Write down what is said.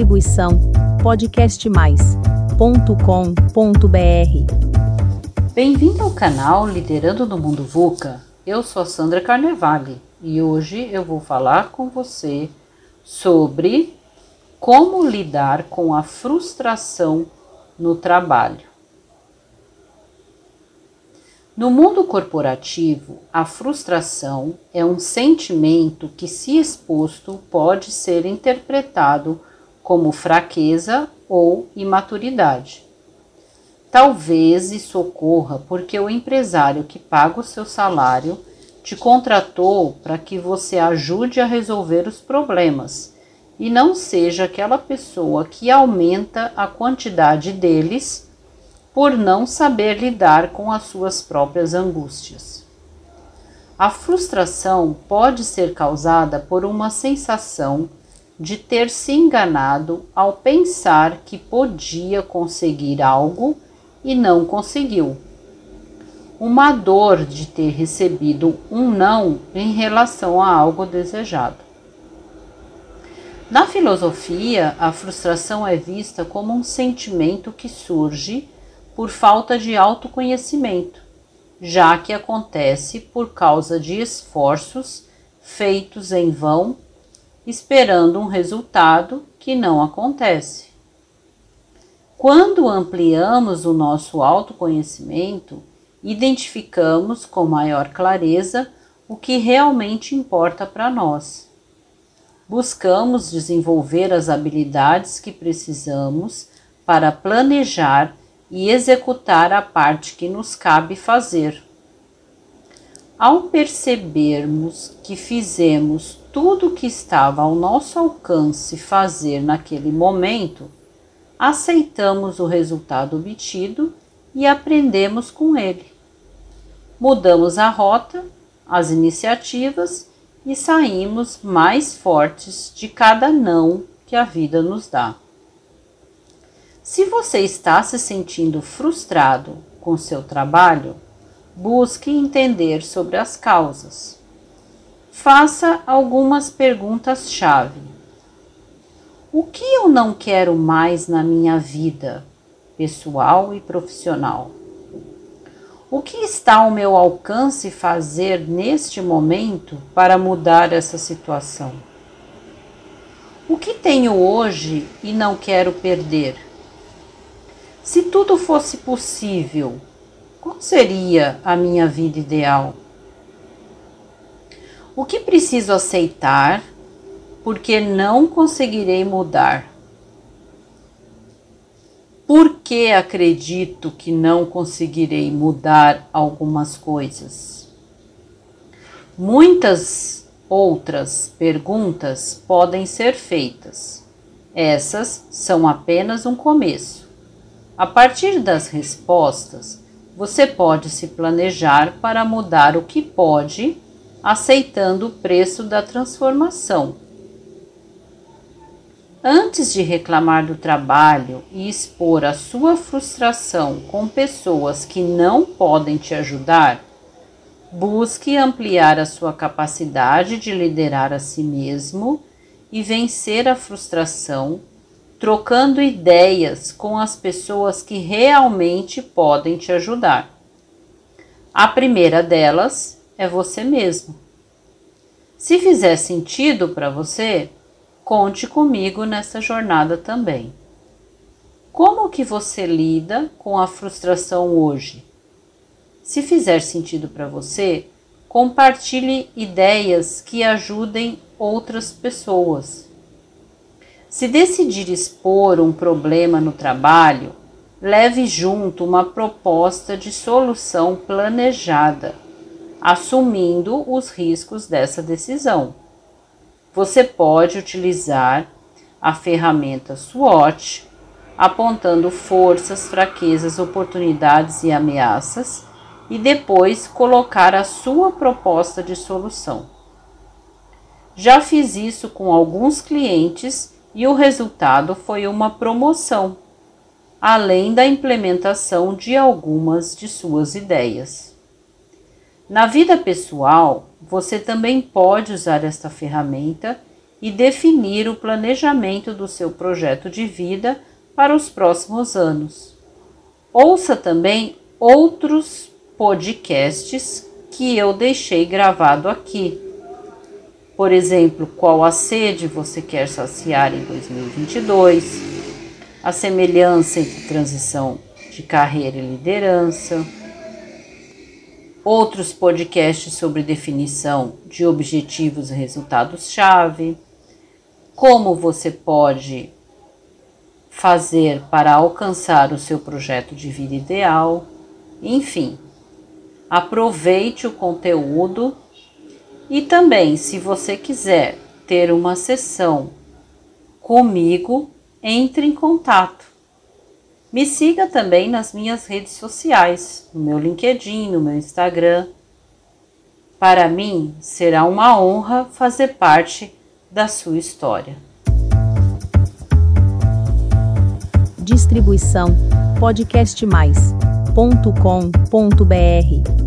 Distribuição podcastmais.com.br. Bem-vindo ao canal Liderando no Mundo VUCA. Eu sou a Sandra Carnevale e hoje eu vou falar com você sobre como lidar com a frustração no trabalho. No mundo corporativo, a frustração é um sentimento que, se exposto, pode ser interpretado como fraqueza ou imaturidade. Talvez isso ocorra porque o empresário que paga o seu salário te contratou para que você ajude a resolver os problemas e não seja aquela pessoa que aumenta a quantidade deles por não saber lidar com as suas próprias angústias. A frustração pode ser causada por uma sensação de ter se enganado ao pensar que podia conseguir algo e não conseguiu. Uma dor de ter recebido um não em relação a algo desejado. Na filosofia, a frustração é vista como um sentimento que surge por falta de autoconhecimento, já que acontece por causa de esforços feitos em vão, esperando um resultado que não acontece. Quando ampliamos o nosso autoconhecimento, identificamos com maior clareza o que realmente importa para nós. Buscamos desenvolver as habilidades que precisamos para planejar e executar a parte que nos cabe fazer. Ao percebermos que fizemos tudo o que estava ao nosso alcance fazer naquele momento, aceitamos o resultado obtido e aprendemos com ele. Mudamos a rota, as iniciativas e saímos mais fortes de cada não que a vida nos dá. Se você está se sentindo frustrado com seu trabalho, busque entender sobre as causas. Faça algumas perguntas-chave. O que eu não quero mais na minha vida, pessoal e profissional? O que está ao meu alcance fazer neste momento para mudar essa situação? O que tenho hoje e não quero perder? Se tudo fosse possível, qual seria a minha vida ideal? O que preciso aceitar porque não conseguirei mudar? Por que acredito que não conseguirei mudar algumas coisas? Muitas outras perguntas podem ser feitas. Essas são apenas um começo. A partir das respostas, você pode se planejar para mudar o que pode, aceitando o preço da transformação. Antes de reclamar do trabalho e expor a sua frustração com pessoas que não podem te ajudar, busque ampliar a sua capacidade de liderar a si mesmo e vencer a frustração trocando ideias com as pessoas que realmente podem te ajudar. A primeira delas é você mesmo. Se fizer sentido para você, conte comigo nessa jornada também. Como que você lida com a frustração hoje? Se fizer sentido para você, compartilhe ideias que ajudem outras pessoas. Se decidir expor um problema no trabalho, leve junto uma proposta de solução planejada, assumindo os riscos dessa decisão. Você pode utilizar a ferramenta SWOT, apontando forças, fraquezas, oportunidades e ameaças, e depois colocar a sua proposta de solução. Já fiz isso com alguns clientes e o resultado foi uma promoção, além da implementação de algumas de suas ideias. Na vida pessoal, você também pode usar esta ferramenta e definir o planejamento do seu projeto de vida para os próximos anos. Ouça também outros podcasts que eu deixei gravado aqui. Por exemplo, qual a sede você quer saciar em 2022? A semelhança entre transição de carreira e liderança. Outros podcasts sobre definição de objetivos e resultados-chave. Como você pode fazer para alcançar o seu projeto de vida ideal. Enfim, aproveite o conteúdo e também, se você quiser ter uma sessão comigo, entre em contato. Me siga também nas minhas redes sociais, no meu LinkedIn, no meu Instagram. Para mim, será uma honra fazer parte da sua história. Distribuição podcastmais.com.br